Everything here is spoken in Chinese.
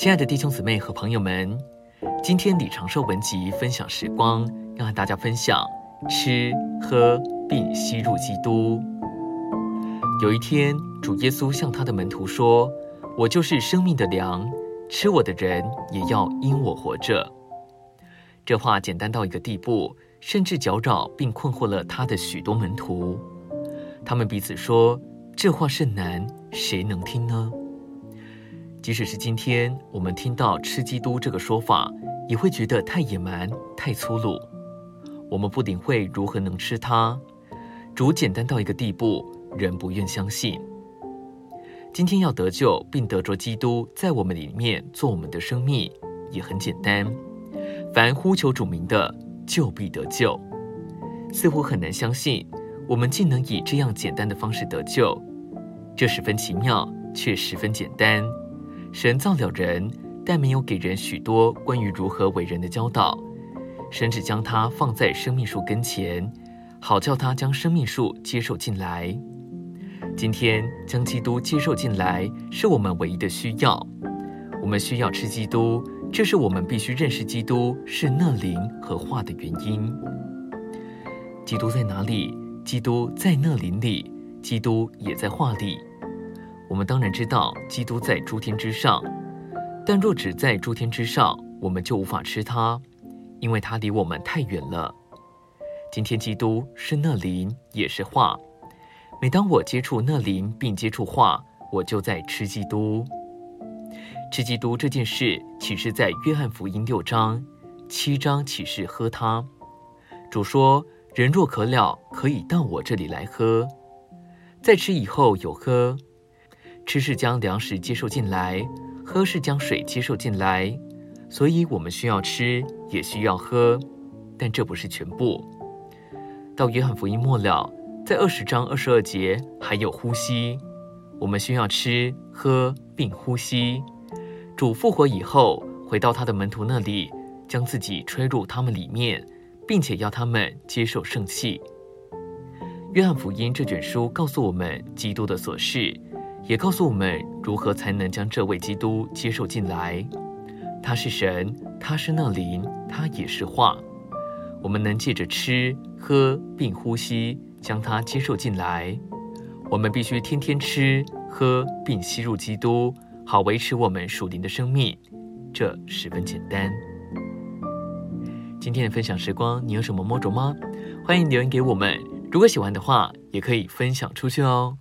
亲爱的弟兄姊妹和朋友们，今天李长寿文集分享时光，要和大家分享吃喝并吸入基督。有一天，主耶稣向他的门徒说：“我就是生命的粮，吃我的人也要因我活着。”这话简单到一个地步，甚至搅扰并困惑了他的许多门徒。他们彼此说：“这话甚难，谁能听呢？”即使是今天，我们听到“吃基督”这个说法，也会觉得太野蛮、太粗鲁。我们不领会如何能吃它。主简单到一个地步，人不愿相信。今天要得救并得着基督在我们里面做我们的生命，也很简单。凡呼求主名的，就必得救。似乎很难相信，我们竟能以这样简单的方式得救。这十分奇妙，却十分简单。神造了人，但没有给人许多关于如何为人的教导。神只将他放在生命树跟前，好叫他将生命树接受进来。今天将基督接受进来，是我们唯一的需要。我们需要吃基督，这是我们必须认识基督是那灵和话的原因。基督在哪里？基督在那灵里，基督也在话里。我们当然知道基督在诸天之上，但若只在诸天之上，我们就无法吃它，因为它离我们太远了。今天基督是那灵，也是话。每当我接触那灵并接触话，我就在吃基督。吃基督这件事启示在约翰福音六章，七章启示喝它。主说：“人若渴了，可以到我这里来喝。”在吃以后有喝。吃是将粮食接受进来，喝是将水接受进来，所以我们需要吃，也需要喝，但这不是全部。到约翰福音末了，在二十章二十二节还有呼吸，我们需要吃喝并呼吸。主复活以后，回到他的门徒那里，将自己吹入他们里面，并且要他们接受圣气。约翰福音这卷书告诉我们基督的所事。也告诉我们如何才能将这位基督接受进来。他是神，他是那灵，他也是话。我们能借着吃喝并呼吸将他接受进来。我们必须天天吃喝并吸入基督，好维持我们属灵的生命。这十分简单。今天的分享时光，你有什么摸着吗？欢迎留言给我们。如果喜欢的话，也可以分享出去哦。